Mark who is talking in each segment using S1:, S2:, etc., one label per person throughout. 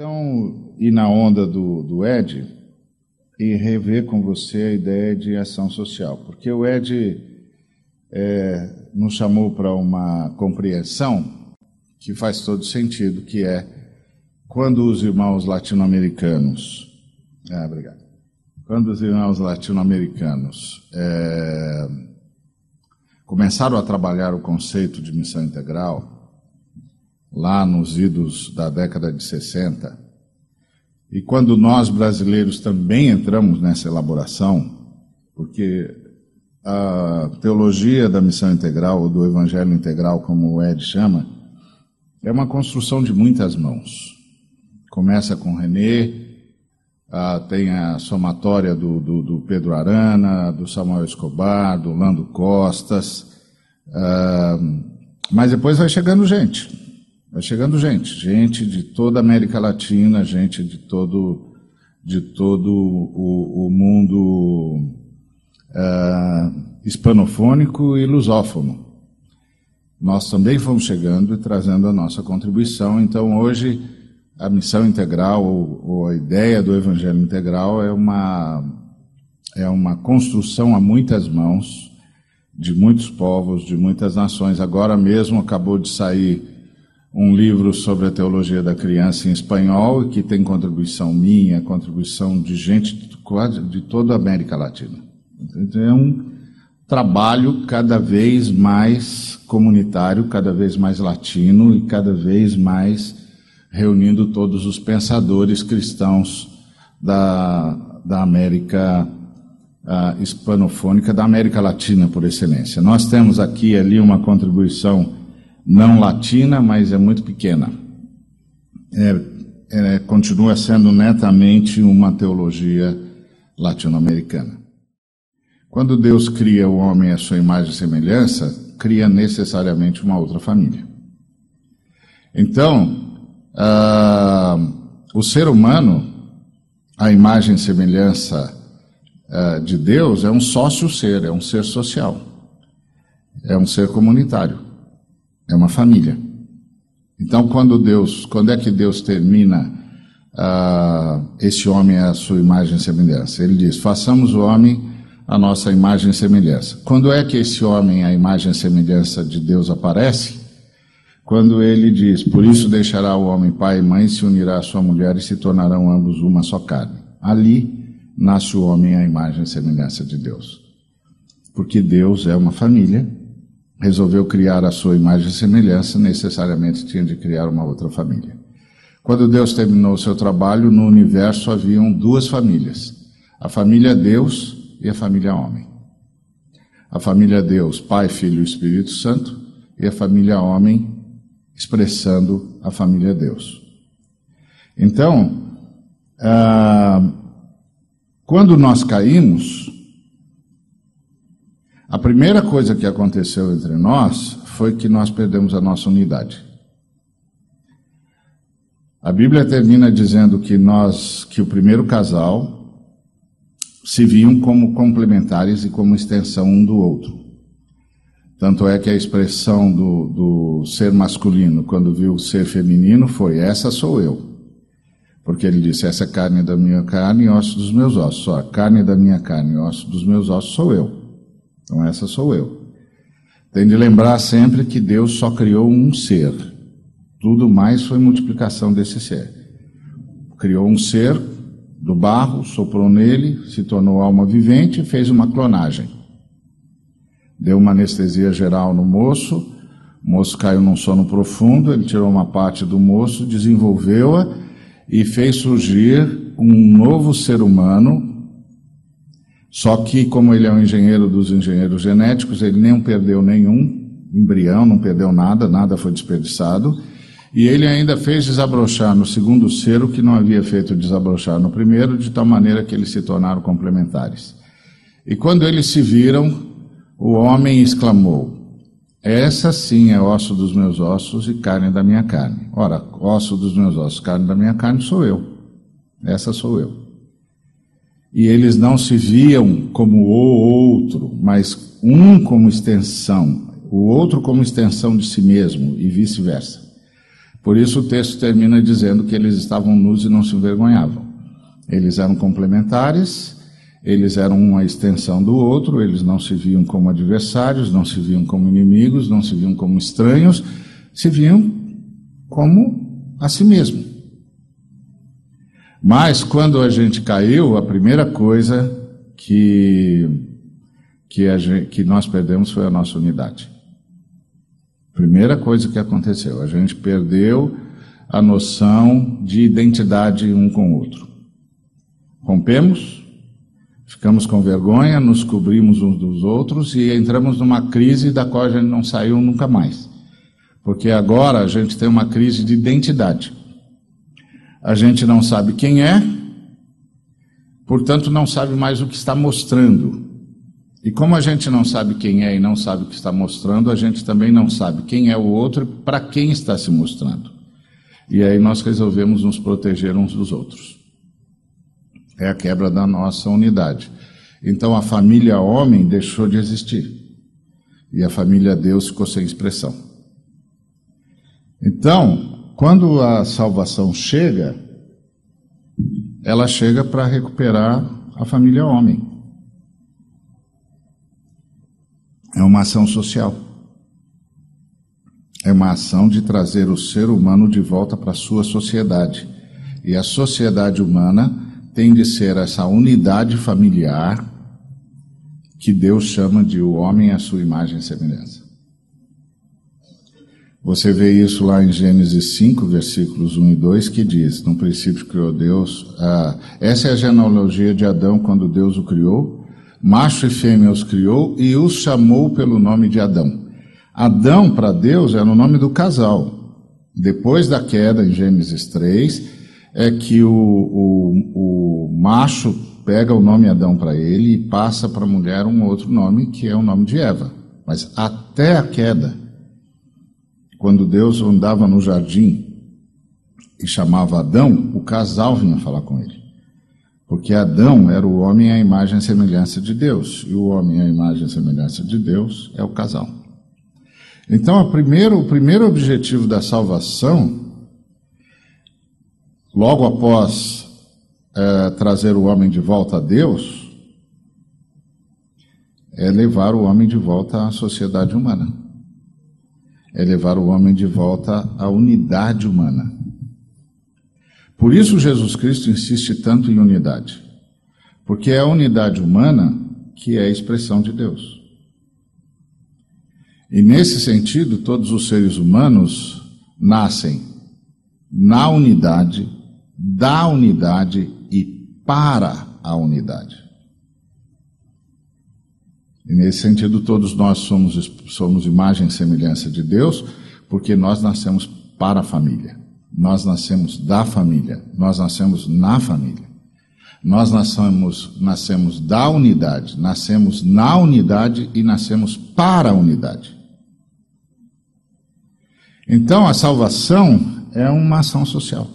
S1: Então, ir na onda do, do Ed e rever com você a ideia de ação social, porque o Ed é, nos chamou para uma compreensão que faz todo sentido, que é quando os irmãos latino-americanos, ah, obrigado, quando os irmãos latino-americanos é, começaram a trabalhar o conceito de missão integral, lá nos idos da década de 60. E quando nós brasileiros também entramos nessa elaboração, porque a teologia da missão integral, ou do evangelho integral, como o Ed chama, é uma construção de muitas mãos. Começa com René, ah, tem a somatória do, do, do, Pedro Arana, do Samuel Escobar, do Lando Costas, ah, mas depois vai chegando gente. Vai chegando gente, gente de toda a América Latina, gente de todo, de todo o, o mundo uh, hispanofônico e lusófono. Nós também fomos chegando e trazendo a nossa contribuição. Então, hoje, a missão integral, ou, ou a ideia do evangelho integral, é uma, é uma construção a muitas mãos, de muitos povos, de muitas nações. Agora mesmo acabou de sair um livro sobre a teologia da criança em espanhol, que tem contribuição minha, contribuição de gente de, toda a América Latina. Então, é um trabalho cada vez mais comunitário, cada vez mais latino e cada vez mais reunindo todos os pensadores cristãos da, da América uh, hispanofônica, da América Latina por excelência. Nós temos aqui ali uma contribuição não latina, mas é muito pequena. É, é, continua sendo netamente uma teologia latino-americana. Quando Deus cria o homem à sua imagem e semelhança, cria necessariamente uma outra família. Então, uh, o ser humano, a imagem e semelhança uh, de Deus, é um sócio-ser, é um ser social, é um ser comunitário. É uma família. Então, quando Deus, quando é que Deus termina uh, esse homem à sua imagem e semelhança? Ele diz: façamos o homem a nossa imagem e semelhança. Quando é que esse homem, a imagem e semelhança de Deus, aparece? Quando ele diz: Por isso deixará o homem pai e mãe, se unirá à sua mulher e se tornarão ambos uma só carne. Ali nasce o homem à imagem e semelhança de Deus. Porque Deus é uma família resolveu criar a sua imagem e semelhança, necessariamente tinha de criar uma outra família. Quando Deus terminou seu trabalho, no universo haviam duas famílias: a família Deus e a família homem. A família Deus, Pai, Filho e Espírito Santo, e a família homem, expressando a família Deus. Então, ah, quando nós caímos, a primeira coisa que aconteceu entre nós foi que nós perdemos a nossa unidade. A Bíblia termina dizendo que nós, que o primeiro casal se viam como complementares e como extensão um do outro. Tanto é que a expressão do, do ser masculino, quando viu o ser feminino, foi: Essa sou eu. Porque ele disse: Essa é carne da minha carne e osso dos meus ossos. Só a carne da minha carne e osso dos meus ossos sou eu. Então, essa sou eu. Tem de lembrar sempre que Deus só criou um ser. Tudo mais foi multiplicação desse ser. Criou um ser do barro, soprou nele, se tornou alma vivente e fez uma clonagem. Deu uma anestesia geral no moço, o moço caiu num sono profundo, ele tirou uma parte do moço, desenvolveu-a e fez surgir um novo ser humano só que, como ele é um engenheiro dos engenheiros genéticos, ele nem perdeu nenhum embrião, não perdeu nada, nada foi desperdiçado. E ele ainda fez desabrochar no segundo ser o que não havia feito desabrochar no primeiro, de tal maneira que eles se tornaram complementares. E quando eles se viram, o homem exclamou: Essa sim é osso dos meus ossos e carne da minha carne. Ora, osso dos meus ossos, carne da minha carne sou eu. Essa sou eu e eles não se viam como o outro, mas um como extensão, o outro como extensão de si mesmo e vice-versa. Por isso o texto termina dizendo que eles estavam nus e não se envergonhavam. Eles eram complementares, eles eram uma extensão do outro, eles não se viam como adversários, não se viam como inimigos, não se viam como estranhos, se viam como a si mesmo. Mas quando a gente caiu, a primeira coisa que, que, gente, que nós perdemos foi a nossa unidade. Primeira coisa que aconteceu, a gente perdeu a noção de identidade um com o outro. Rompemos, ficamos com vergonha, nos cobrimos uns dos outros e entramos numa crise da qual a gente não saiu nunca mais. Porque agora a gente tem uma crise de identidade. A gente não sabe quem é, portanto não sabe mais o que está mostrando. E como a gente não sabe quem é e não sabe o que está mostrando, a gente também não sabe quem é o outro e para quem está se mostrando. E aí nós resolvemos nos proteger uns dos outros. É a quebra da nossa unidade. Então a família homem deixou de existir. E a família Deus ficou sem expressão. Então, quando a salvação chega, ela chega para recuperar a família homem. É uma ação social. É uma ação de trazer o ser humano de volta para a sua sociedade. E a sociedade humana tem de ser essa unidade familiar que Deus chama de o homem à sua imagem e semelhança. Você vê isso lá em Gênesis 5, versículos 1 e 2, que diz: No princípio criou Deus. Ah, essa é a genealogia de Adão quando Deus o criou macho e fêmea os criou e os chamou pelo nome de Adão. Adão, para Deus, era o nome do casal. Depois da queda, em Gênesis 3, é que o, o, o macho pega o nome Adão para ele e passa para a mulher um outro nome, que é o nome de Eva. Mas até a queda, quando Deus andava no jardim e chamava Adão, o casal vinha falar com ele. Porque Adão era o homem à imagem e semelhança de Deus, e o homem à imagem e semelhança de Deus é o casal. Então, primeiro, o primeiro objetivo da salvação, logo após é, trazer o homem de volta a Deus, é levar o homem de volta à sociedade humana, é levar o homem de volta à unidade humana. Por isso Jesus Cristo insiste tanto em unidade, porque é a unidade humana que é a expressão de Deus. E nesse sentido, todos os seres humanos nascem na unidade, da unidade e para a unidade. E nesse sentido, todos nós somos, somos imagem e semelhança de Deus, porque nós nascemos para a família. Nós nascemos da família, nós nascemos na família. Nós nascemos, nascemos da unidade, nascemos na unidade e nascemos para a unidade. Então a salvação é uma ação social.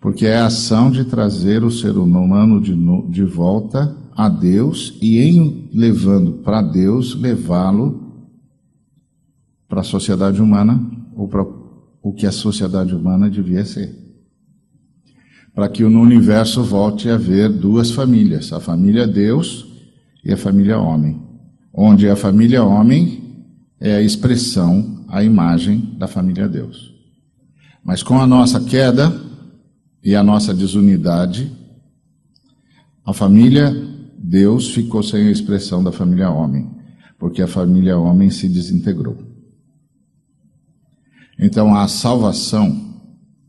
S1: Porque é a ação de trazer o ser humano de, de volta a Deus e, em levando para Deus, levá-lo para a sociedade humana ou para o que a sociedade humana devia ser. Para que no universo volte a haver duas famílias, a família Deus e a família homem, onde a família homem é a expressão, a imagem da família Deus. Mas com a nossa queda e a nossa desunidade, a família Deus ficou sem a expressão da família homem, porque a família homem se desintegrou. Então, a salvação,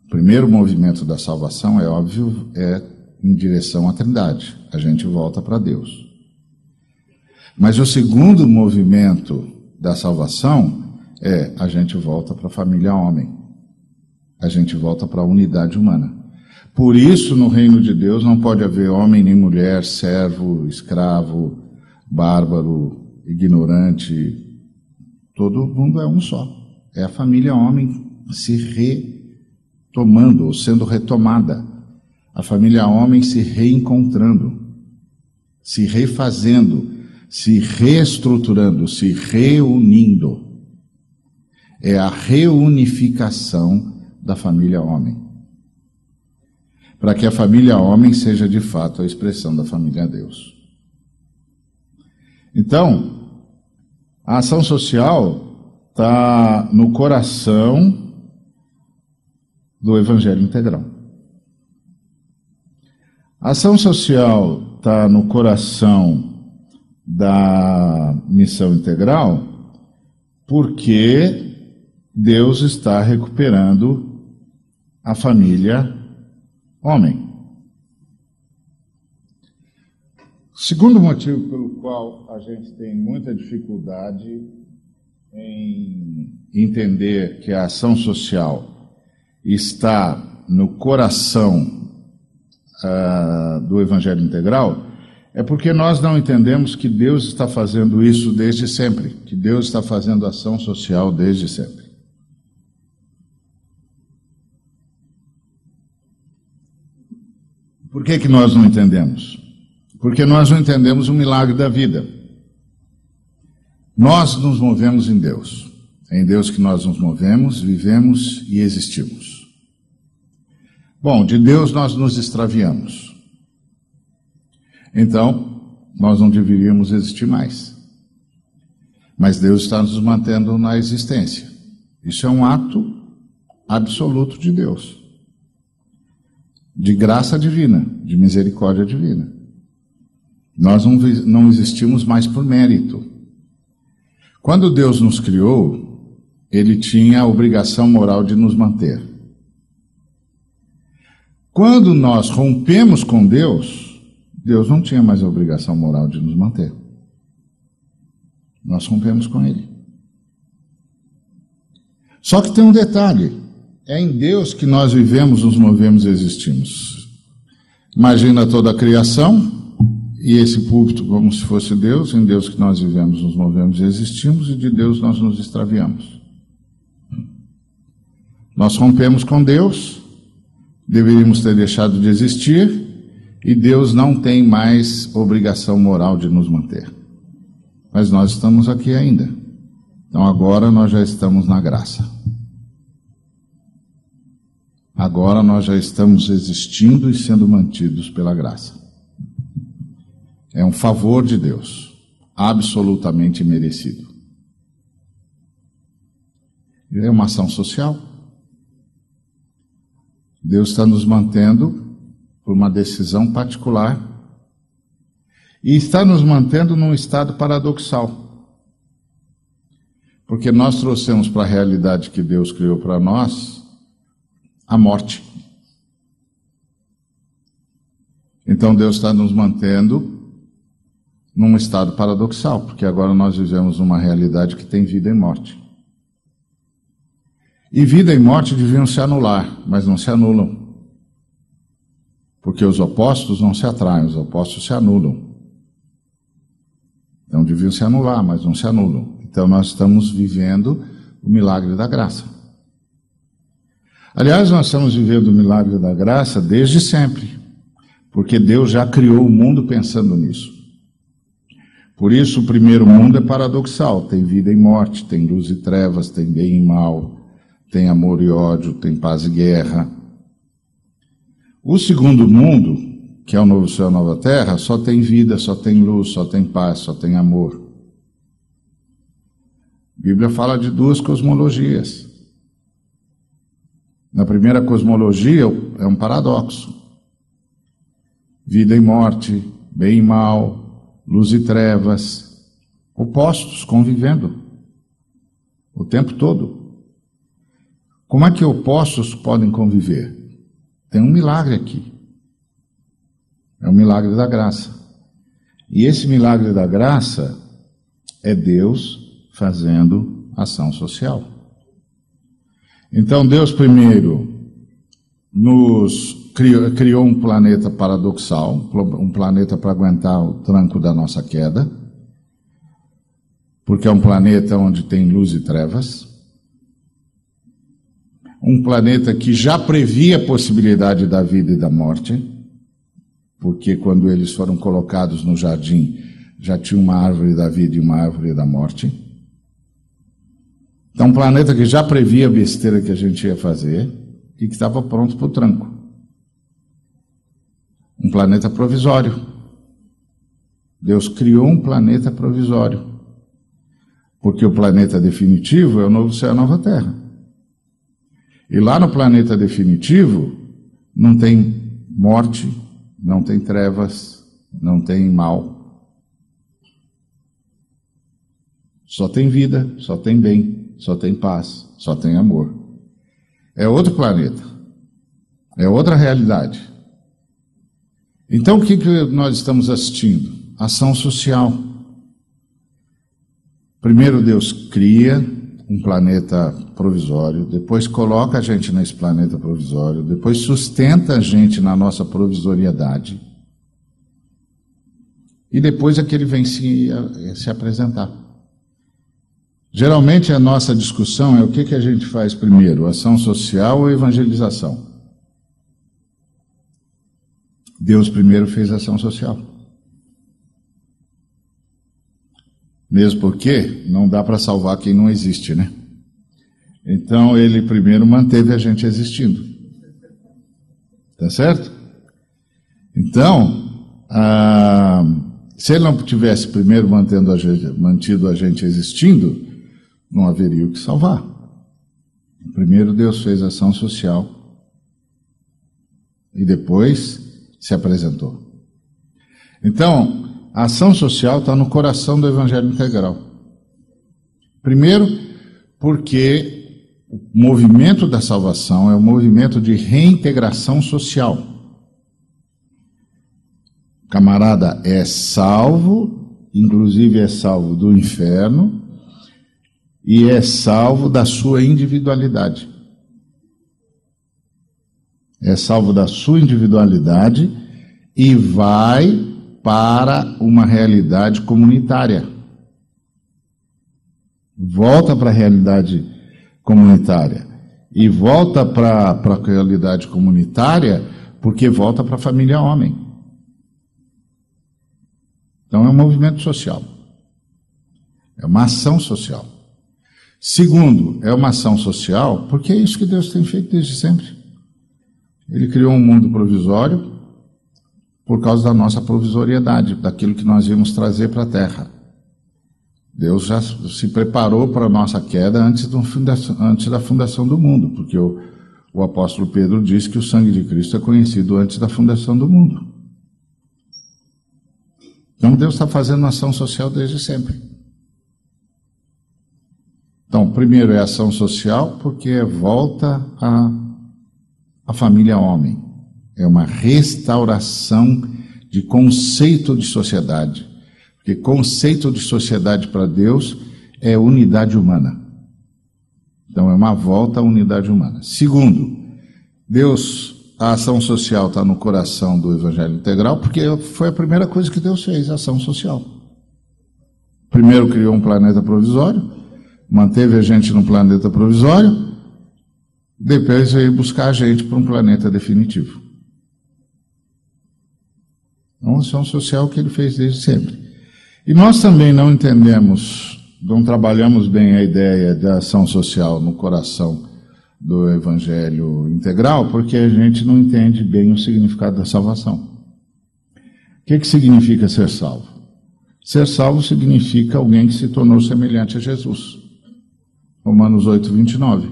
S1: o primeiro movimento da salvação, é óbvio, é em direção à Trindade. A gente volta para Deus. Mas o segundo movimento da salvação é a gente volta para a família homem. A gente volta para a unidade humana. Por isso, no reino de Deus não pode haver homem nem mulher, servo, escravo, bárbaro, ignorante. Todo mundo é um só. É a família homem se retomando, ou sendo retomada. A família homem se reencontrando, se refazendo, se reestruturando, se reunindo. é a reunificação da família homem. Para que a família homem seja de fato a expressão da família Deus. Então, a ação social está no coração do Evangelho integral. A ação social está no coração da missão integral porque Deus está recuperando a família homem. Segundo motivo pelo qual a gente tem muita dificuldade em entender que a ação social está no coração uh, do Evangelho Integral é porque nós não entendemos que Deus está fazendo isso desde sempre, que Deus está fazendo ação social desde sempre. Por que, que nós não entendemos? Porque nós não entendemos o milagre da vida. Nós nos movemos em Deus. É em Deus que nós nos movemos, vivemos e existimos. Bom, de Deus nós nos extraviamos. Então, nós não deveríamos existir mais. Mas Deus está nos mantendo na existência. Isso é um ato absoluto de Deus. De graça divina, de misericórdia divina. Nós não, não existimos mais por mérito. Quando Deus nos criou, Ele tinha a obrigação moral de nos manter. Quando nós rompemos com Deus, Deus não tinha mais a obrigação moral de nos manter. Nós rompemos com Ele. Só que tem um detalhe: é em Deus que nós vivemos, nos movemos e existimos. Imagina toda a criação e esse púlpito como se fosse Deus, em Deus que nós vivemos, nos movemos e existimos, e de Deus nós nos extraviamos. Nós rompemos com Deus, deveríamos ter deixado de existir e Deus não tem mais obrigação moral de nos manter. Mas nós estamos aqui ainda. Então agora nós já estamos na graça. Agora nós já estamos existindo e sendo mantidos pela graça. É um favor de Deus, absolutamente merecido. É uma ação social. Deus está nos mantendo por uma decisão particular e está nos mantendo num estado paradoxal. Porque nós trouxemos para a realidade que Deus criou para nós a morte. Então Deus está nos mantendo num estado paradoxal, porque agora nós vivemos uma realidade que tem vida e morte. E vida e morte deviam se anular, mas não se anulam. Porque os opostos não se atraem, os opostos se anulam. Então deviam se anular, mas não se anulam. Então nós estamos vivendo o milagre da graça. Aliás, nós estamos vivendo o milagre da graça desde sempre, porque Deus já criou o mundo pensando nisso. Por isso, o primeiro mundo é paradoxal: tem vida e morte, tem luz e trevas, tem bem e mal, tem amor e ódio, tem paz e guerra. O segundo mundo, que é o novo céu e a nova terra, só tem vida, só tem luz, só tem paz, só tem amor. A Bíblia fala de duas cosmologias. Na primeira cosmologia é um paradoxo: vida e morte, bem e mal, luz e trevas, opostos convivendo o tempo todo. Como é que opostos podem conviver? Tem um milagre aqui. É o milagre da graça. E esse milagre da graça é Deus fazendo ação social. Então, Deus primeiro nos criou, criou um planeta paradoxal, um planeta para aguentar o tranco da nossa queda, porque é um planeta onde tem luz e trevas um planeta que já previa a possibilidade da vida e da morte, porque quando eles foram colocados no jardim, já tinha uma árvore da vida e uma árvore da morte. Então, um planeta que já previa a besteira que a gente ia fazer e que estava pronto para o tranco. Um planeta provisório. Deus criou um planeta provisório. Porque o planeta definitivo é o novo céu e a nova terra. E lá no planeta definitivo não tem morte, não tem trevas, não tem mal. Só tem vida, só tem bem, só tem paz, só tem amor. É outro planeta. É outra realidade. Então o que, que nós estamos assistindo? Ação social. Primeiro Deus cria um planeta provisório, depois coloca a gente nesse planeta provisório, depois sustenta a gente na nossa provisoriedade, e depois é que ele vem se, se apresentar. Geralmente a nossa discussão é o que, que a gente faz primeiro, ação social ou evangelização? Deus primeiro fez ação social. Mesmo porque não dá para salvar quem não existe, né? Então ele primeiro manteve a gente existindo. Tá certo? Então, ah, se ele não tivesse primeiro mantendo a gente, mantido a gente existindo, não haveria o que salvar. Primeiro Deus fez ação social e depois se apresentou. Então, a ação social está no coração do Evangelho integral. Primeiro, porque o movimento da salvação é um movimento de reintegração social. O camarada é salvo, inclusive é salvo do inferno, e é salvo da sua individualidade. É salvo da sua individualidade e vai para uma realidade comunitária. Volta para a realidade comunitária. E volta para a realidade comunitária porque volta para a família homem. Então é um movimento social. É uma ação social. Segundo, é uma ação social, porque é isso que Deus tem feito desde sempre. Ele criou um mundo provisório por causa da nossa provisoriedade, daquilo que nós íamos trazer para a terra. Deus já se preparou para a nossa queda antes, antes, da fundação do mundo, porque o, o apóstolo Pedro diz que o sangue de Cristo é conhecido antes da fundação do mundo. Então Deus está fazendo ação social desde sempre. Então, primeiro é ação social, porque é volta à, à família homem. É uma restauração de conceito de sociedade. Porque conceito de sociedade para Deus é unidade humana. Então, é uma volta à unidade humana. Segundo, Deus, a ação social está no coração do Evangelho Integral, porque foi a primeira coisa que Deus fez, a ação social. Primeiro criou um planeta provisório, manteve a gente num planeta provisório, depois veio buscar a gente para um planeta definitivo. É uma ação social que ele fez desde sempre. E nós também não entendemos, não trabalhamos bem a ideia da ação social no coração do Evangelho integral, porque a gente não entende bem o significado da salvação. O que, que significa ser salvo? Ser salvo significa alguém que se tornou semelhante a Jesus. Romanos 8, 29.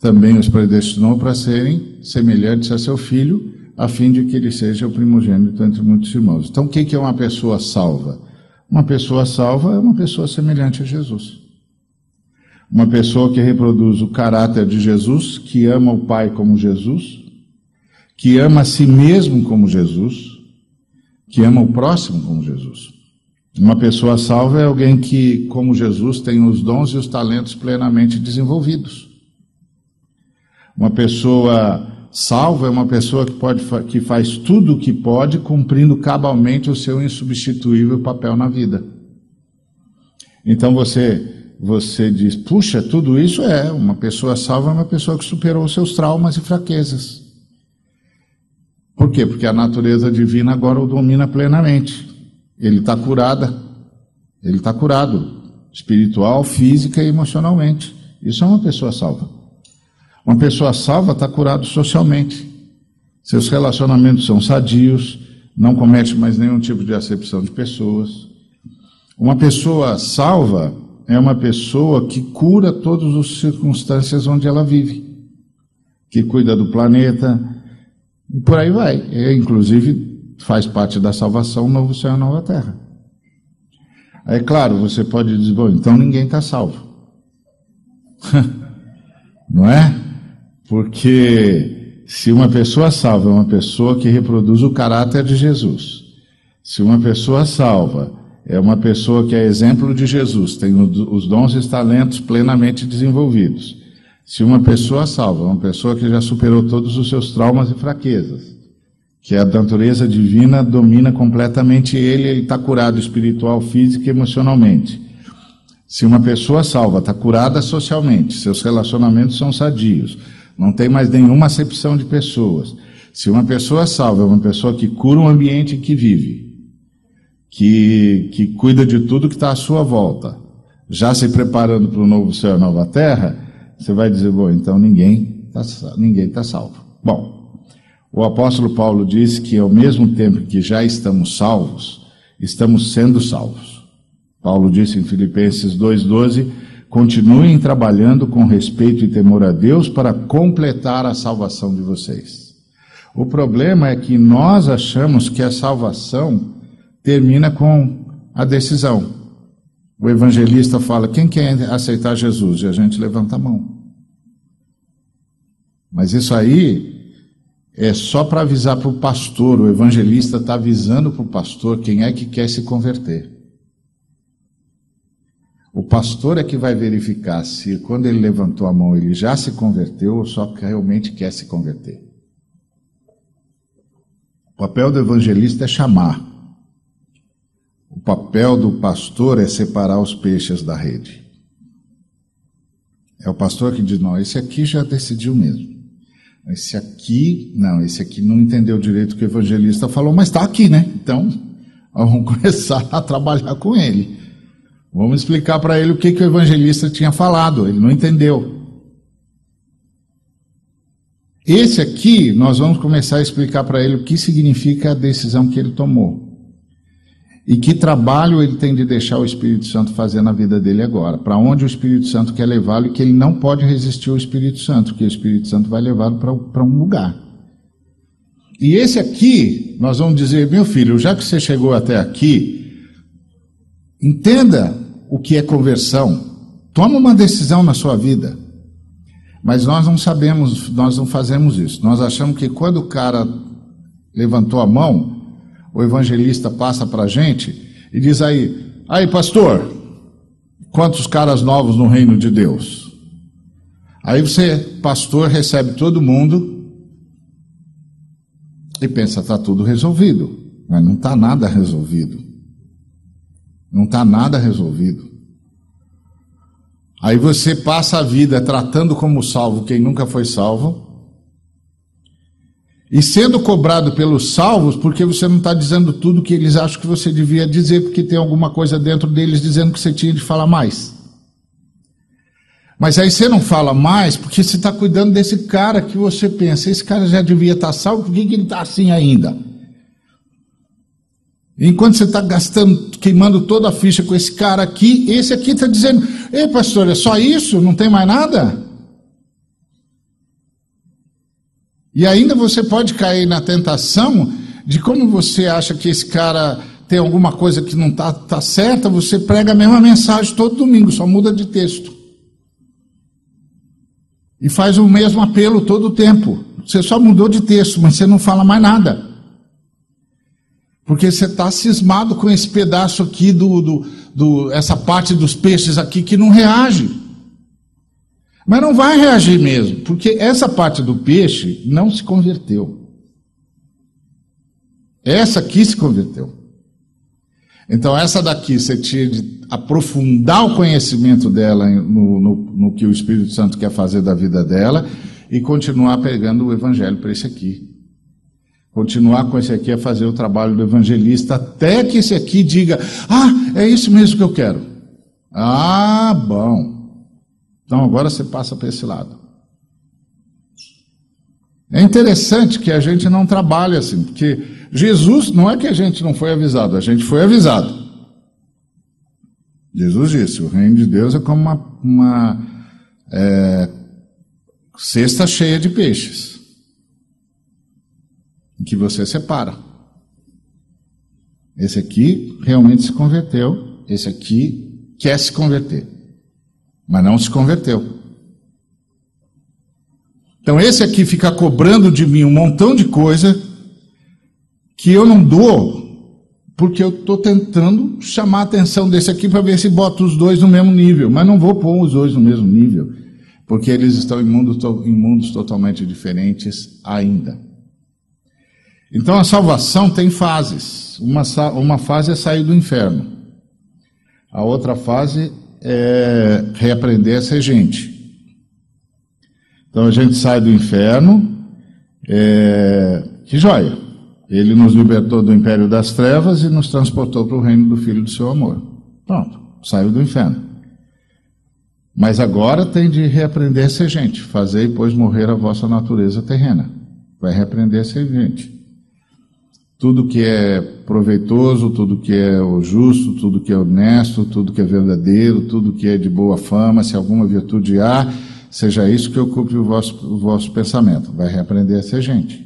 S1: Também os predestinou para serem semelhantes a seu filho, a fim de que ele seja o primogênito entre muitos irmãos. Então, o que é uma pessoa salva? Uma pessoa salva é uma pessoa semelhante a Jesus. Uma pessoa que reproduz o caráter de Jesus, que ama o Pai como Jesus, que ama a si mesmo como Jesus, que ama o próximo como Jesus. Uma pessoa salva é alguém que, como Jesus, tem os dons e os talentos plenamente desenvolvidos. Uma pessoa salva é uma pessoa que, pode, que faz tudo o que pode, cumprindo cabalmente o seu insubstituível papel na vida. Então você você diz, puxa, tudo isso é uma pessoa salva, é uma pessoa que superou os seus traumas e fraquezas. Por quê? Porque a natureza divina agora o domina plenamente. Ele está curada. Ele está curado. espiritual, física e emocionalmente. Isso é uma pessoa salva. Uma pessoa salva está curado socialmente. Seus relacionamentos são sadios, não comete mais nenhum tipo de acepção de pessoas. Uma pessoa salva é uma pessoa que cura todas as circunstâncias onde ela vive, que cuida do planeta e por aí vai. É, inclusive, faz parte da salvação novo céu e nova terra. É claro, você pode dizer, bom, então ninguém está salvo. Não é? Porque se uma pessoa salva é uma pessoa que reproduz o caráter de Jesus, se uma pessoa salva é uma pessoa que é exemplo de Jesus, tem os dons e os talentos plenamente desenvolvidos. Se uma pessoa salva, uma pessoa que já superou todos os seus traumas e fraquezas, que a natureza divina domina completamente ele, ele está curado espiritual, físico e emocionalmente. Se uma pessoa salva, está curada socialmente, seus relacionamentos são sadios, não tem mais nenhuma acepção de pessoas. Se uma pessoa salva, é uma pessoa que cura o ambiente em que vive, que, que cuida de tudo que está à sua volta, já se preparando para o novo céu e a nova terra, você vai dizer, bom, então ninguém está ninguém tá salvo. Bom, o apóstolo Paulo diz que ao mesmo tempo que já estamos salvos, estamos sendo salvos. Paulo disse em Filipenses 2,12: continuem trabalhando com respeito e temor a Deus para completar a salvação de vocês. O problema é que nós achamos que a salvação termina com a decisão. O evangelista fala: quem quer aceitar Jesus? E a gente levanta a mão. Mas isso aí é só para avisar para o pastor. O evangelista está avisando para o pastor quem é que quer se converter. O pastor é que vai verificar se quando ele levantou a mão ele já se converteu ou só realmente quer se converter. O papel do evangelista é chamar. O papel do pastor é separar os peixes da rede. É o pastor que diz: não, esse aqui já decidiu mesmo. Esse aqui, não, esse aqui não entendeu direito o que o evangelista falou, mas está aqui, né? Então, vamos começar a trabalhar com ele. Vamos explicar para ele o que, que o evangelista tinha falado, ele não entendeu. Esse aqui, nós vamos começar a explicar para ele o que significa a decisão que ele tomou. E que trabalho ele tem de deixar o Espírito Santo fazer na vida dele agora? Para onde o Espírito Santo quer levá-lo e que ele não pode resistir ao Espírito Santo, que o Espírito Santo vai levá-lo para um lugar. E esse aqui, nós vamos dizer, meu filho, já que você chegou até aqui, entenda o que é conversão. Toma uma decisão na sua vida. Mas nós não sabemos, nós não fazemos isso. Nós achamos que quando o cara levantou a mão, o evangelista passa para a gente e diz aí: aí, pastor, quantos caras novos no reino de Deus? Aí você, pastor, recebe todo mundo e pensa: está tudo resolvido. Mas não está nada resolvido. Não está nada resolvido. Aí você passa a vida tratando como salvo quem nunca foi salvo e sendo cobrado pelos salvos, porque você não está dizendo tudo que eles acham que você devia dizer, porque tem alguma coisa dentro deles dizendo que você tinha de falar mais. Mas aí você não fala mais, porque você está cuidando desse cara que você pensa, esse cara já devia estar tá salvo, por que, que ele está assim ainda? Enquanto você está gastando, queimando toda a ficha com esse cara aqui, esse aqui está dizendo: Ei, pastor, é só isso? Não tem mais nada? E ainda você pode cair na tentação de como você acha que esse cara tem alguma coisa que não está tá certa, você prega a mesma mensagem todo domingo, só muda de texto. E faz o mesmo apelo todo o tempo. Você só mudou de texto, mas você não fala mais nada. Porque você está cismado com esse pedaço aqui do, do, do, essa parte dos peixes aqui que não reage. Mas não vai reagir mesmo, porque essa parte do peixe não se converteu. Essa aqui se converteu. Então, essa daqui você tinha de aprofundar o conhecimento dela no, no, no que o Espírito Santo quer fazer da vida dela e continuar pegando o evangelho para esse aqui. Continuar com esse aqui a fazer o trabalho do evangelista até que esse aqui diga: Ah, é isso mesmo que eu quero. Ah, bom. Então agora você passa para esse lado. É interessante que a gente não trabalhe assim, porque Jesus não é que a gente não foi avisado, a gente foi avisado. Jesus disse: o reino de Deus é como uma, uma é, cesta cheia de peixes, em que você separa. Esse aqui realmente se converteu, esse aqui quer se converter, mas não se converteu. Então esse aqui fica cobrando de mim um montão de coisa que eu não dou porque eu estou tentando chamar a atenção desse aqui para ver se bota os dois no mesmo nível, mas não vou pôr os dois no mesmo nível, porque eles estão em mundos, em mundos totalmente diferentes ainda. Então a salvação tem fases. Uma, uma fase é sair do inferno, a outra fase é reaprender a ser gente. Então a gente sai do inferno, é, que joia! Ele nos libertou do império das trevas e nos transportou para o reino do Filho do seu amor. Pronto, saiu do inferno. Mas agora tem de reaprender a ser gente. Fazei, pois, morrer a vossa natureza terrena. Vai reaprender a ser gente. Tudo que é proveitoso, tudo que é justo, tudo que é honesto, tudo que é verdadeiro, tudo que é de boa fama, se alguma virtude há, seja isso que ocupe o vosso, o vosso pensamento. Vai reaprender a ser gente.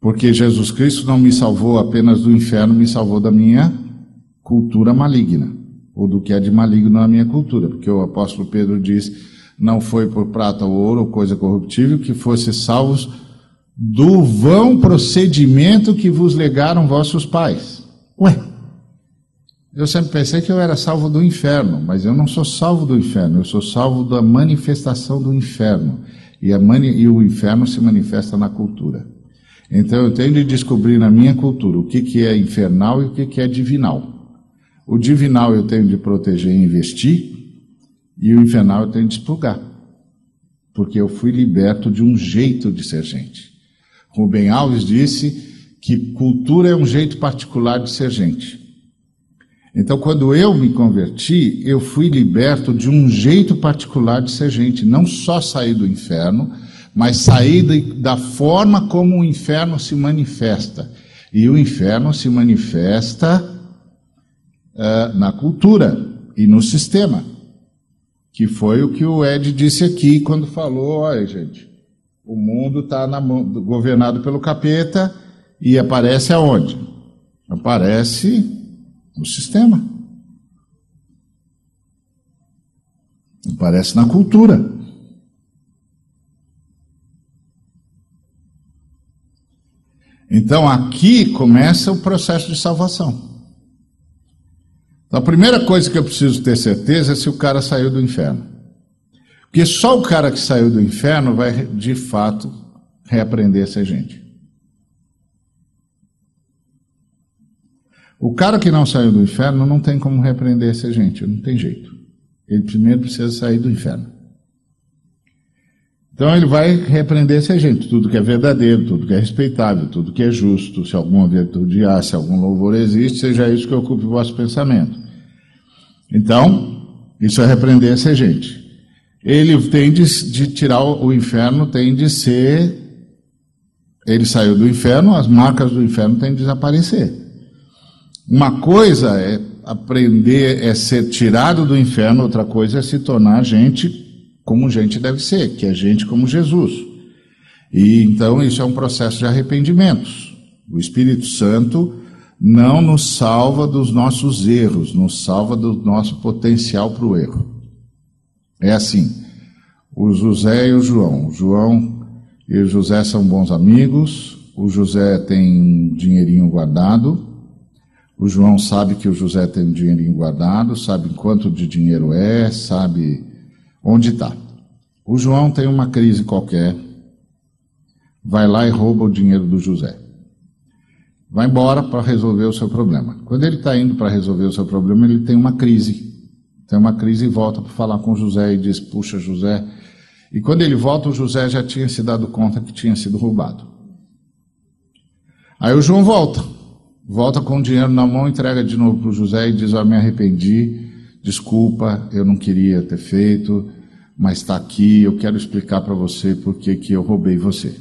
S1: Porque Jesus Cristo não me salvou apenas do inferno, me salvou da minha cultura maligna, ou do que é de maligno na minha cultura, porque o apóstolo Pedro diz: não foi por prata ou ouro ou coisa corruptível que fosse salvos do vão procedimento que vos legaram vossos pais. Ué, eu sempre pensei que eu era salvo do inferno, mas eu não sou salvo do inferno, eu sou salvo da manifestação do inferno. E, mani e o inferno se manifesta na cultura. Então eu tenho de descobrir na minha cultura o que, que é infernal e o que, que é divinal. O divinal eu tenho de proteger e investir, e o infernal eu tenho de expurgar. Porque eu fui liberto de um jeito de ser gente. Rubem Alves disse que cultura é um jeito particular de ser gente. Então, quando eu me converti, eu fui liberto de um jeito particular de ser gente, não só sair do inferno, mas sair da forma como o inferno se manifesta. E o inferno se manifesta uh, na cultura e no sistema, que foi o que o Ed disse aqui quando falou: olha, gente, o mundo está governado pelo capeta e aparece aonde? Aparece no sistema. Aparece na cultura. Então aqui começa o processo de salvação. Então, a primeira coisa que eu preciso ter certeza é se o cara saiu do inferno. Porque só o cara que saiu do inferno vai de fato reaprender a ser gente. O cara que não saiu do inferno não tem como reaprender a ser gente, não tem jeito. Ele primeiro precisa sair do inferno. Então ele vai repreender essa gente, tudo que é verdadeiro, tudo que é respeitável, tudo que é justo, se alguma virtude há, se algum louvor existe, seja isso que ocupe o vosso pensamento. Então, isso é repreender essa gente. Ele tem de, de tirar o inferno, tem de ser. Ele saiu do inferno, as marcas do inferno têm de desaparecer. Uma coisa é aprender, é ser tirado do inferno, outra coisa é se tornar gente como gente deve ser, que é gente como Jesus. E então isso é um processo de arrependimentos. O Espírito Santo não nos salva dos nossos erros, nos salva do nosso potencial para o erro. É assim. O José e o João. O João e o José são bons amigos. O José tem um dinheirinho guardado. O João sabe que o José tem um dinheirinho guardado, sabe quanto de dinheiro é, sabe onde está. O João tem uma crise qualquer, vai lá e rouba o dinheiro do José. Vai embora para resolver o seu problema. Quando ele está indo para resolver o seu problema, ele tem uma crise. Tem uma crise e volta para falar com José e diz: Puxa, José. E quando ele volta, o José já tinha se dado conta que tinha sido roubado. Aí o João volta volta com o dinheiro na mão, entrega de novo para o José e diz: Eu me arrependi, desculpa, eu não queria ter feito, mas está aqui, eu quero explicar para você por que eu roubei você.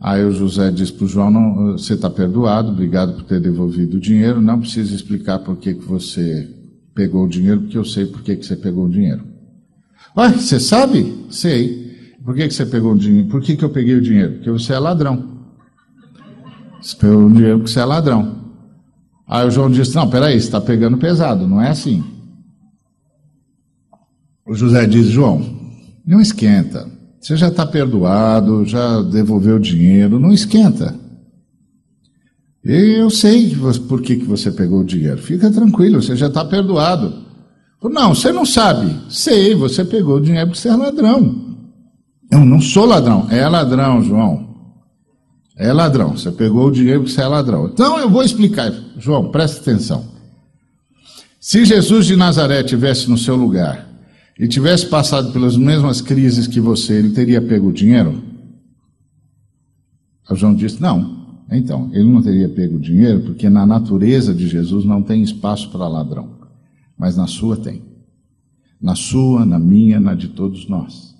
S1: Aí o José diz para o João: não, Você está perdoado, obrigado por ter devolvido o dinheiro, não precisa explicar por que você pegou o dinheiro, porque eu sei por que, que você pegou o dinheiro. Ué, você sabe? Sei. Por que, que você pegou o dinheiro? Por que, que eu peguei o dinheiro? Porque você é ladrão. Você pegou o dinheiro porque você é ladrão. Aí o João disse: Não, peraí, você está pegando pesado, não é assim. O José diz: João, não esquenta. Você já está perdoado, já devolveu o dinheiro, não esquenta. Eu sei por que, que você pegou o dinheiro. Fica tranquilo, você já está perdoado. Não, você não sabe. Sei, você pegou o dinheiro porque você é ladrão. Eu não sou ladrão. É ladrão, João. É ladrão. Você pegou o dinheiro porque você é ladrão. Então eu vou explicar. João, presta atenção. Se Jesus de Nazaré tivesse no seu lugar e tivesse passado pelas mesmas crises que você, ele teria pego o dinheiro? João disse: Não. Então, ele não teria pego o dinheiro porque na natureza de Jesus não tem espaço para ladrão mas na sua tem. Na sua, na minha, na de todos nós.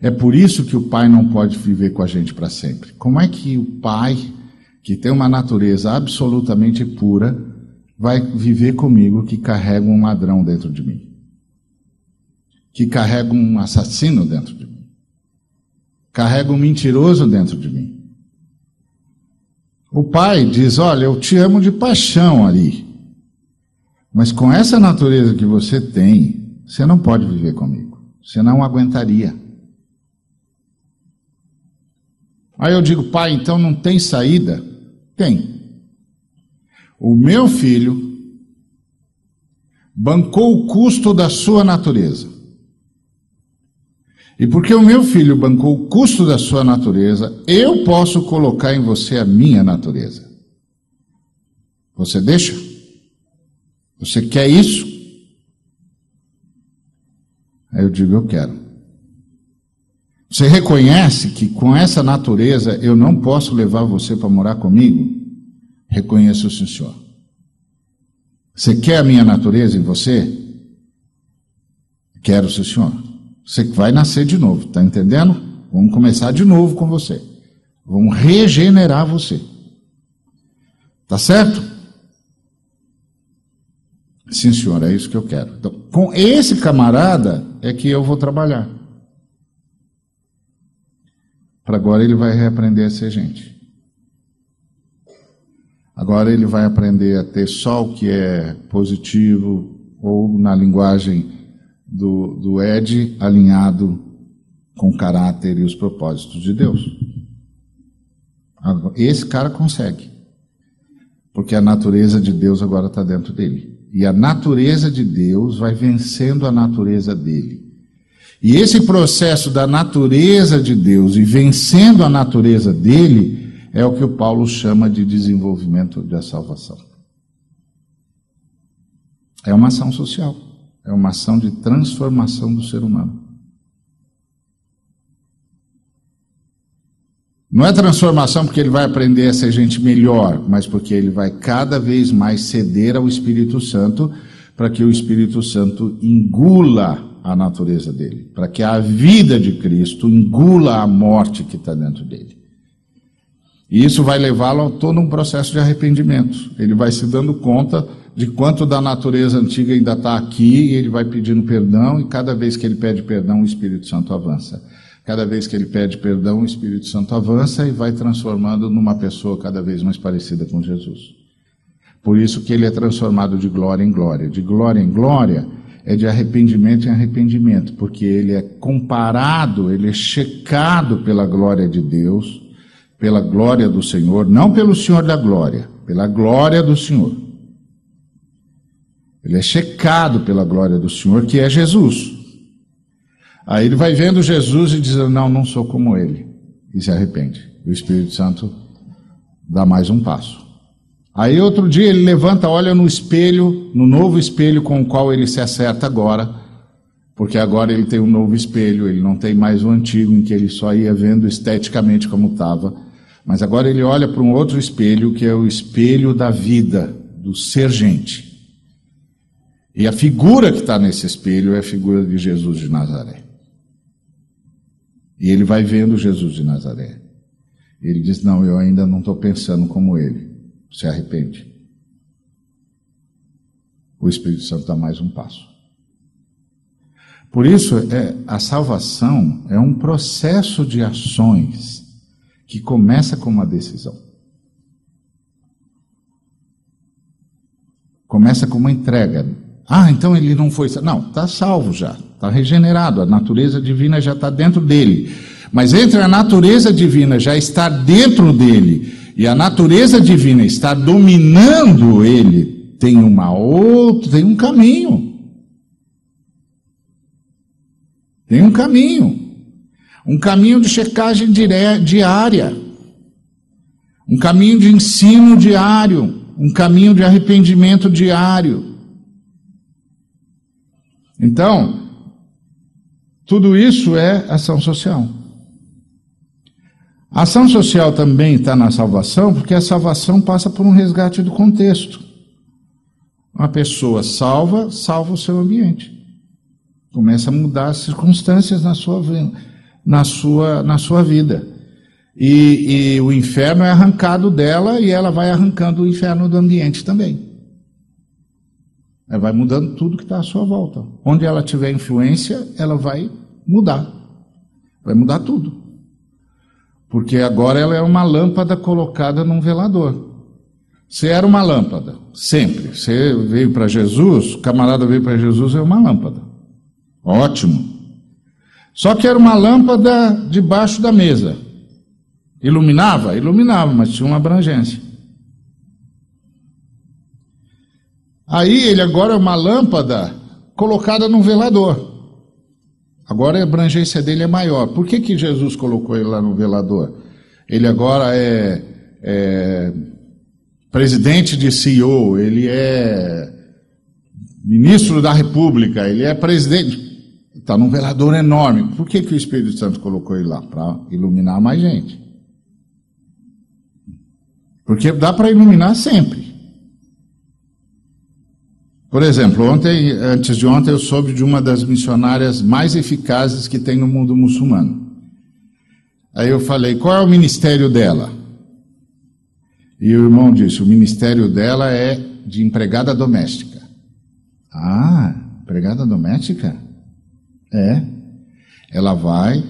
S1: É por isso que o Pai não pode viver com a gente para sempre. Como é que o Pai, que tem uma natureza absolutamente pura, vai viver comigo que carrega um ladrão dentro de mim? Que carrega um assassino dentro de mim? Carrega um mentiroso dentro de mim? O Pai diz: Olha, eu te amo de paixão ali. Mas com essa natureza que você tem, você não pode viver comigo. Você não aguentaria. Aí eu digo, pai, então não tem saída? Tem. O meu filho bancou o custo da sua natureza. E porque o meu filho bancou o custo da sua natureza, eu posso colocar em você a minha natureza. Você deixa? Você quer isso? Aí eu digo, eu quero. Você reconhece que com essa natureza eu não posso levar você para morar comigo? Reconheço, sim, senhor. Você quer a minha natureza em você? Quero, sim, senhor. Você vai nascer de novo, tá entendendo? Vamos começar de novo com você. Vamos regenerar você. Tá certo? Sim, senhor, é isso que eu quero. Então, com esse camarada é que eu vou trabalhar. Para agora ele vai reaprender a ser gente. Agora ele vai aprender a ter só o que é positivo, ou na linguagem do, do Ed, alinhado com o caráter e os propósitos de Deus. Esse cara consegue. Porque a natureza de Deus agora está dentro dele. E a natureza de Deus vai vencendo a natureza dele. E esse processo da natureza de Deus e vencendo a natureza dele é o que o Paulo chama de desenvolvimento da salvação. É uma ação social, é uma ação de transformação do ser humano. Não é transformação porque ele vai aprender a ser gente melhor, mas porque ele vai cada vez mais ceder ao Espírito Santo para que o Espírito Santo engula a natureza dele, para que a vida de Cristo engula a morte que está dentro dele. E isso vai levá-lo a todo um processo de arrependimento. Ele vai se dando conta de quanto da natureza antiga ainda está aqui, e ele vai pedindo perdão, e cada vez que ele pede perdão, o Espírito Santo avança. Cada vez que ele pede perdão, o Espírito Santo avança e vai transformando numa pessoa cada vez mais parecida com Jesus. Por isso que ele é transformado de glória em glória. De glória em glória é de arrependimento em arrependimento, porque ele é comparado, ele é checado pela glória de Deus, pela glória do Senhor, não pelo Senhor da glória, pela glória do Senhor. Ele é checado pela glória do Senhor, que é Jesus. Aí ele vai vendo Jesus e diz: Não, não sou como ele. E se arrepende. O Espírito Santo dá mais um passo. Aí outro dia ele levanta, olha no espelho, no novo espelho com o qual ele se acerta agora, porque agora ele tem um novo espelho, ele não tem mais o antigo em que ele só ia vendo esteticamente como estava. Mas agora ele olha para um outro espelho, que é o espelho da vida, do ser gente. E a figura que está nesse espelho é a figura de Jesus de Nazaré. E ele vai vendo Jesus de Nazaré. Ele diz: Não, eu ainda não estou pensando como ele. Se arrepende. O Espírito Santo dá mais um passo. Por isso, é, a salvação é um processo de ações que começa com uma decisão. Começa com uma entrega. Ah, então ele não foi. Não, está salvo já, está regenerado, a natureza divina já está dentro dele. Mas entre a natureza divina já estar dentro dele e a natureza divina estar dominando ele, tem uma outra, tem um caminho. Tem um caminho. Um caminho de checagem diária. Um caminho de ensino diário. Um caminho de arrependimento diário. Então, tudo isso é ação social. Ação social também está na salvação, porque a salvação passa por um resgate do contexto. Uma pessoa salva, salva o seu ambiente. Começa a mudar as circunstâncias na sua, na sua, na sua vida. E, e o inferno é arrancado dela e ela vai arrancando o inferno do ambiente também. Ela vai mudando tudo que está à sua volta. Onde ela tiver influência, ela vai mudar. Vai mudar tudo. Porque agora ela é uma lâmpada colocada num velador. Você era uma lâmpada, sempre. Você veio para Jesus, o camarada veio para Jesus, é uma lâmpada. Ótimo. Só que era uma lâmpada debaixo da mesa. Iluminava? Iluminava, mas tinha uma abrangência. Aí ele agora é uma lâmpada colocada num velador. Agora a abrangência dele é maior. Por que, que Jesus colocou ele lá no velador? Ele agora é, é presidente de CEO, ele é ministro da República, ele é presidente. Está num velador enorme. Por que, que o Espírito Santo colocou ele lá? Para iluminar mais gente. Porque dá para iluminar sempre. Por exemplo, ontem, antes de ontem, eu soube de uma das missionárias mais eficazes que tem no mundo muçulmano. Aí eu falei, qual é o ministério dela? E o irmão disse, o ministério dela é de empregada doméstica. Ah, empregada doméstica? É. Ela vai,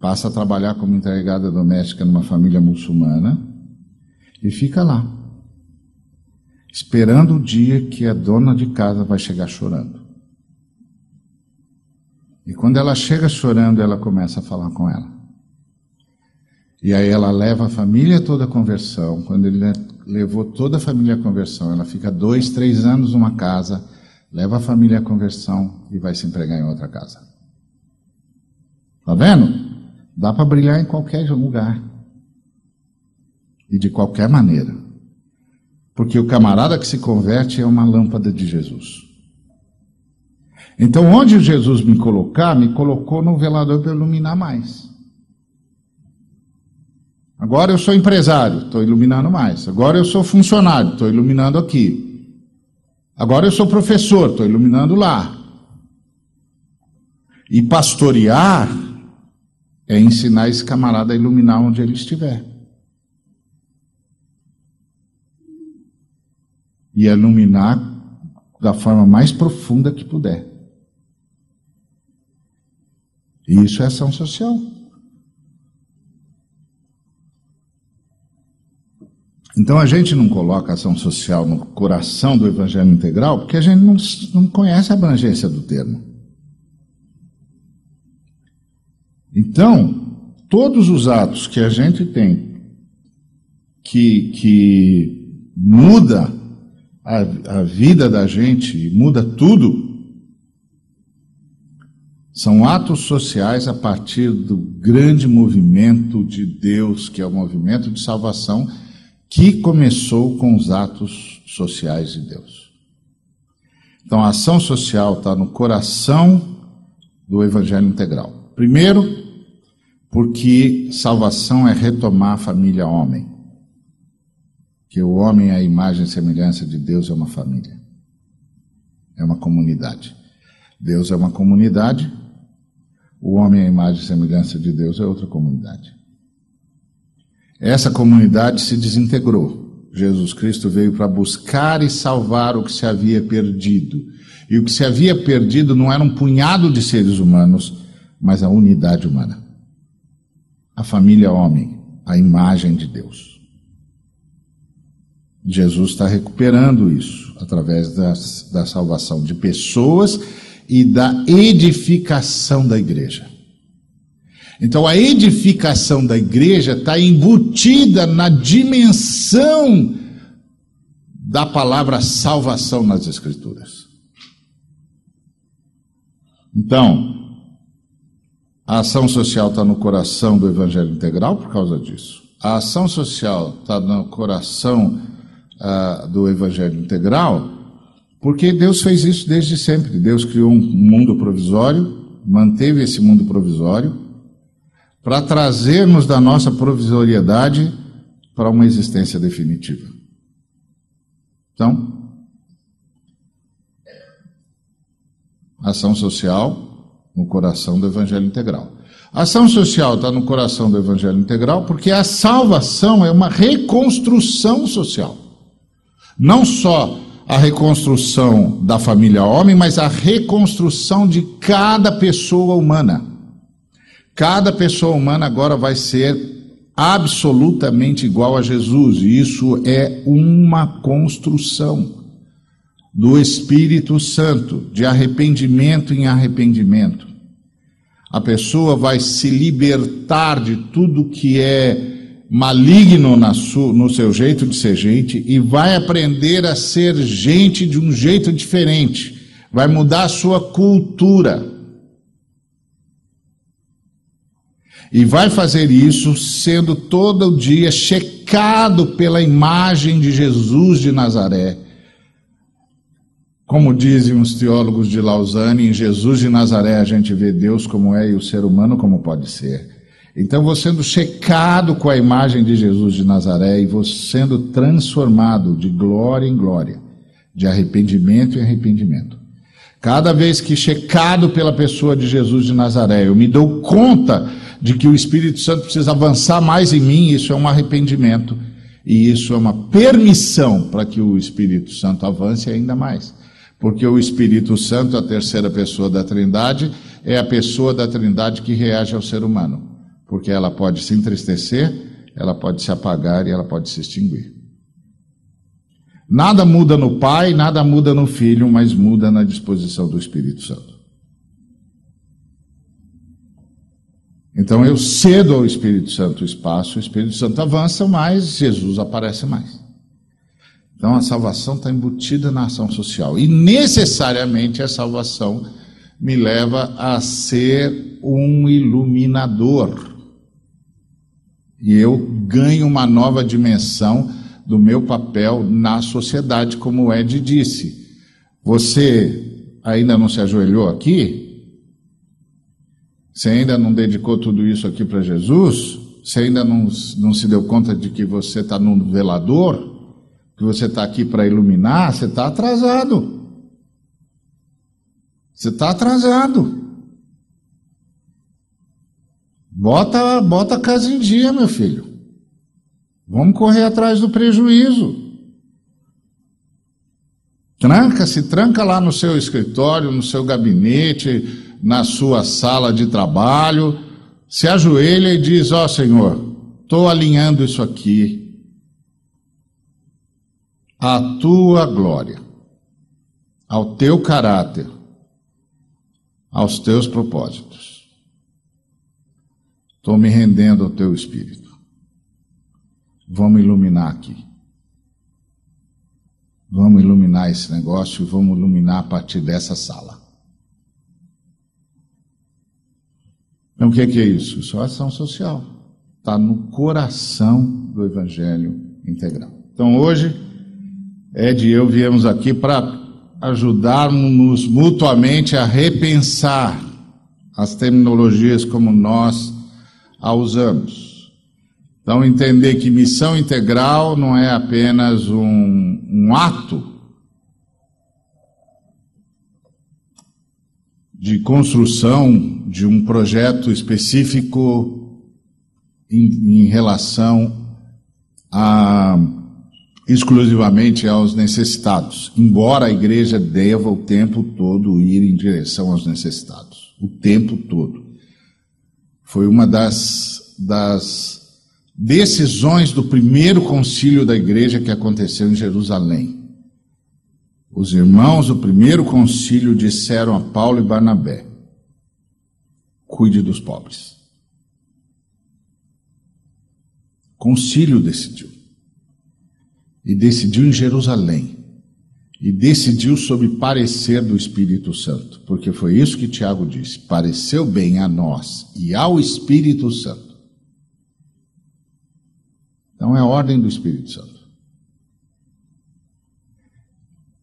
S1: passa a trabalhar como empregada doméstica numa família muçulmana e fica lá, esperando o dia que a dona de casa vai chegar chorando. E quando ela chega chorando, ela começa a falar com ela. E aí ela leva a família toda à conversão. Quando ele levou toda a família à conversão, ela fica dois, três anos numa casa leva a família à conversão e vai se empregar em outra casa. Tá vendo? Dá para brilhar em qualquer lugar. E de qualquer maneira. Porque o camarada que se converte é uma lâmpada de Jesus. Então, onde Jesus me colocar, me colocou no velador para iluminar mais. Agora eu sou empresário, estou iluminando mais. Agora eu sou funcionário, estou iluminando aqui. Agora eu sou professor, estou iluminando lá. E pastorear é ensinar esse camarada a iluminar onde ele estiver. E iluminar da forma mais profunda que puder. E isso é ação social. Então a gente não coloca ação social no coração do Evangelho integral porque a gente não, não conhece a abrangência do termo. Então, todos os atos que a gente tem que, que muda a, a vida da gente, muda tudo, são atos sociais a partir do grande movimento de Deus, que é o movimento de salvação que começou com os atos sociais de Deus. Então, a ação social está no coração do Evangelho integral. Primeiro, Porque salvação é retomar a família homem. Que o homem, a imagem e semelhança de Deus, é uma família. É uma comunidade. Deus é uma comunidade, o homem, a imagem e semelhança de Deus, é outra comunidade. Essa comunidade se desintegrou. Jesus Cristo veio para buscar e salvar o que se havia perdido. E o que se havia perdido não era um punhado de seres humanos, mas a unidade humana. A família homem, a imagem de Deus. Jesus está recuperando isso através da, da salvação de pessoas e da edificação da igreja. Então a edificação da igreja está embutida na dimensão da palavra salvação nas Escrituras. Então, a ação social está no coração do Evangelho Integral por causa disso. A ação social está no coração uh, do Evangelho Integral porque Deus fez isso desde sempre. Deus criou um mundo provisório, manteve esse mundo provisório, para trazermos da nossa provisoriedade para uma existência definitiva. Então, ação social no coração do Evangelho Integral. Ação social está no coração do Evangelho Integral porque a salvação é uma reconstrução social. Não só a reconstrução da família homem, mas a reconstrução de cada pessoa humana. Cada pessoa humana agora vai ser absolutamente igual a Jesus, e isso é uma construção do Espírito Santo, de arrependimento em arrependimento. A pessoa vai se libertar de tudo que é maligno no seu jeito de ser gente e vai aprender a ser gente de um jeito diferente. Vai mudar a sua cultura. E vai fazer isso sendo todo dia checado pela imagem de Jesus de Nazaré como dizem os teólogos de Lausanne, em Jesus de Nazaré a gente vê Deus como é e o ser humano como pode ser. Então, você sendo checado com a imagem de Jesus de Nazaré e você sendo transformado de glória em glória, de arrependimento em arrependimento. Cada vez que checado pela pessoa de Jesus de Nazaré, eu me dou conta de que o Espírito Santo precisa avançar mais em mim, isso é um arrependimento. E isso é uma permissão para que o Espírito Santo avance ainda mais. Porque o Espírito Santo, a terceira pessoa da Trindade, é a pessoa da Trindade que reage ao ser humano. Porque ela pode se entristecer, ela pode se apagar e ela pode se extinguir. Nada muda no Pai, nada muda no Filho, mas muda na disposição do Espírito Santo. Então eu cedo ao Espírito Santo o espaço, o Espírito Santo avança mais, Jesus aparece mais. Então a salvação está embutida na ação social. E necessariamente a salvação me leva a ser um iluminador. E eu ganho uma nova dimensão do meu papel na sociedade, como o Ed disse. Você ainda não se ajoelhou aqui? Você ainda não dedicou tudo isso aqui para Jesus? Você ainda não, não se deu conta de que você está no velador? que você está aqui para iluminar, você está atrasado. Você está atrasado. Bota, bota a casa em dia, meu filho. Vamos correr atrás do prejuízo. Tranca, se tranca lá no seu escritório, no seu gabinete, na sua sala de trabalho, se ajoelha e diz: Ó oh, Senhor, estou alinhando isso aqui à tua glória, ao teu caráter, aos teus propósitos. Estou me rendendo ao teu espírito. Vamos iluminar aqui. Vamos iluminar esse negócio e vamos iluminar a partir dessa sala. Então, o que é, que é isso? Isso é ação social. Está no coração do Evangelho integral. Então, hoje, Ed e eu viemos aqui para ajudarmos mutuamente a repensar as terminologias como nós aos anos. Então, entender que missão integral não é apenas um, um ato de construção de um projeto específico em, em relação a exclusivamente aos necessitados, embora a igreja deva o tempo todo ir em direção aos necessitados, o tempo todo. Foi uma das, das decisões do primeiro concílio da igreja que aconteceu em Jerusalém. Os irmãos do primeiro concílio disseram a Paulo e Barnabé: cuide dos pobres. Concílio decidiu e decidiu em Jerusalém. E decidiu sob parecer do Espírito Santo, porque foi isso que Tiago disse: pareceu bem a nós e ao Espírito Santo. Então é a ordem do Espírito Santo.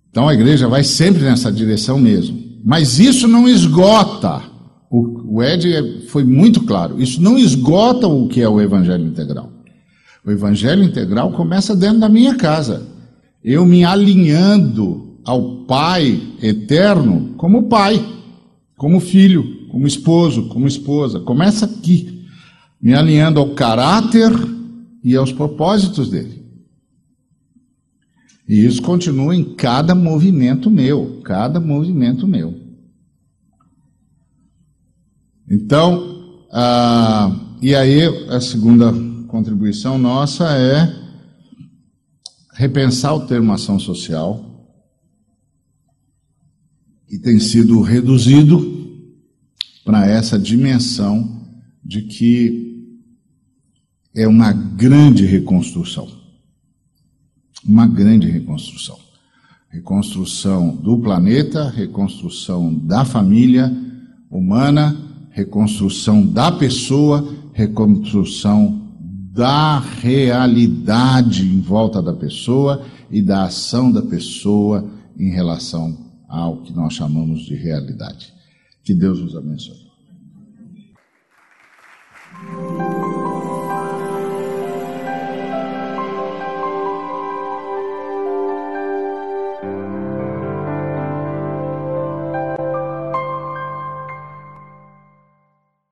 S1: Então a igreja vai sempre nessa direção mesmo. Mas isso não esgota. O, o Ed foi muito claro. Isso não esgota o que é o Evangelho integral. O evangelho integral começa dentro da minha casa. Eu me alinhando ao Pai eterno como pai, como filho, como esposo, como esposa. Começa aqui, me alinhando ao caráter e aos propósitos dele. E isso continua em cada movimento meu, cada movimento meu. Então, ah, e aí a segunda contribuição nossa é repensar o termo ação social, que tem sido reduzido para essa dimensão de que é uma grande reconstrução. Uma grande reconstrução. Reconstrução do planeta, reconstrução da família humana, reconstrução da pessoa, reconstrução da realidade em volta da pessoa e da ação da pessoa em relação ao que nós chamamos de realidade. Que Deus nos abençoe.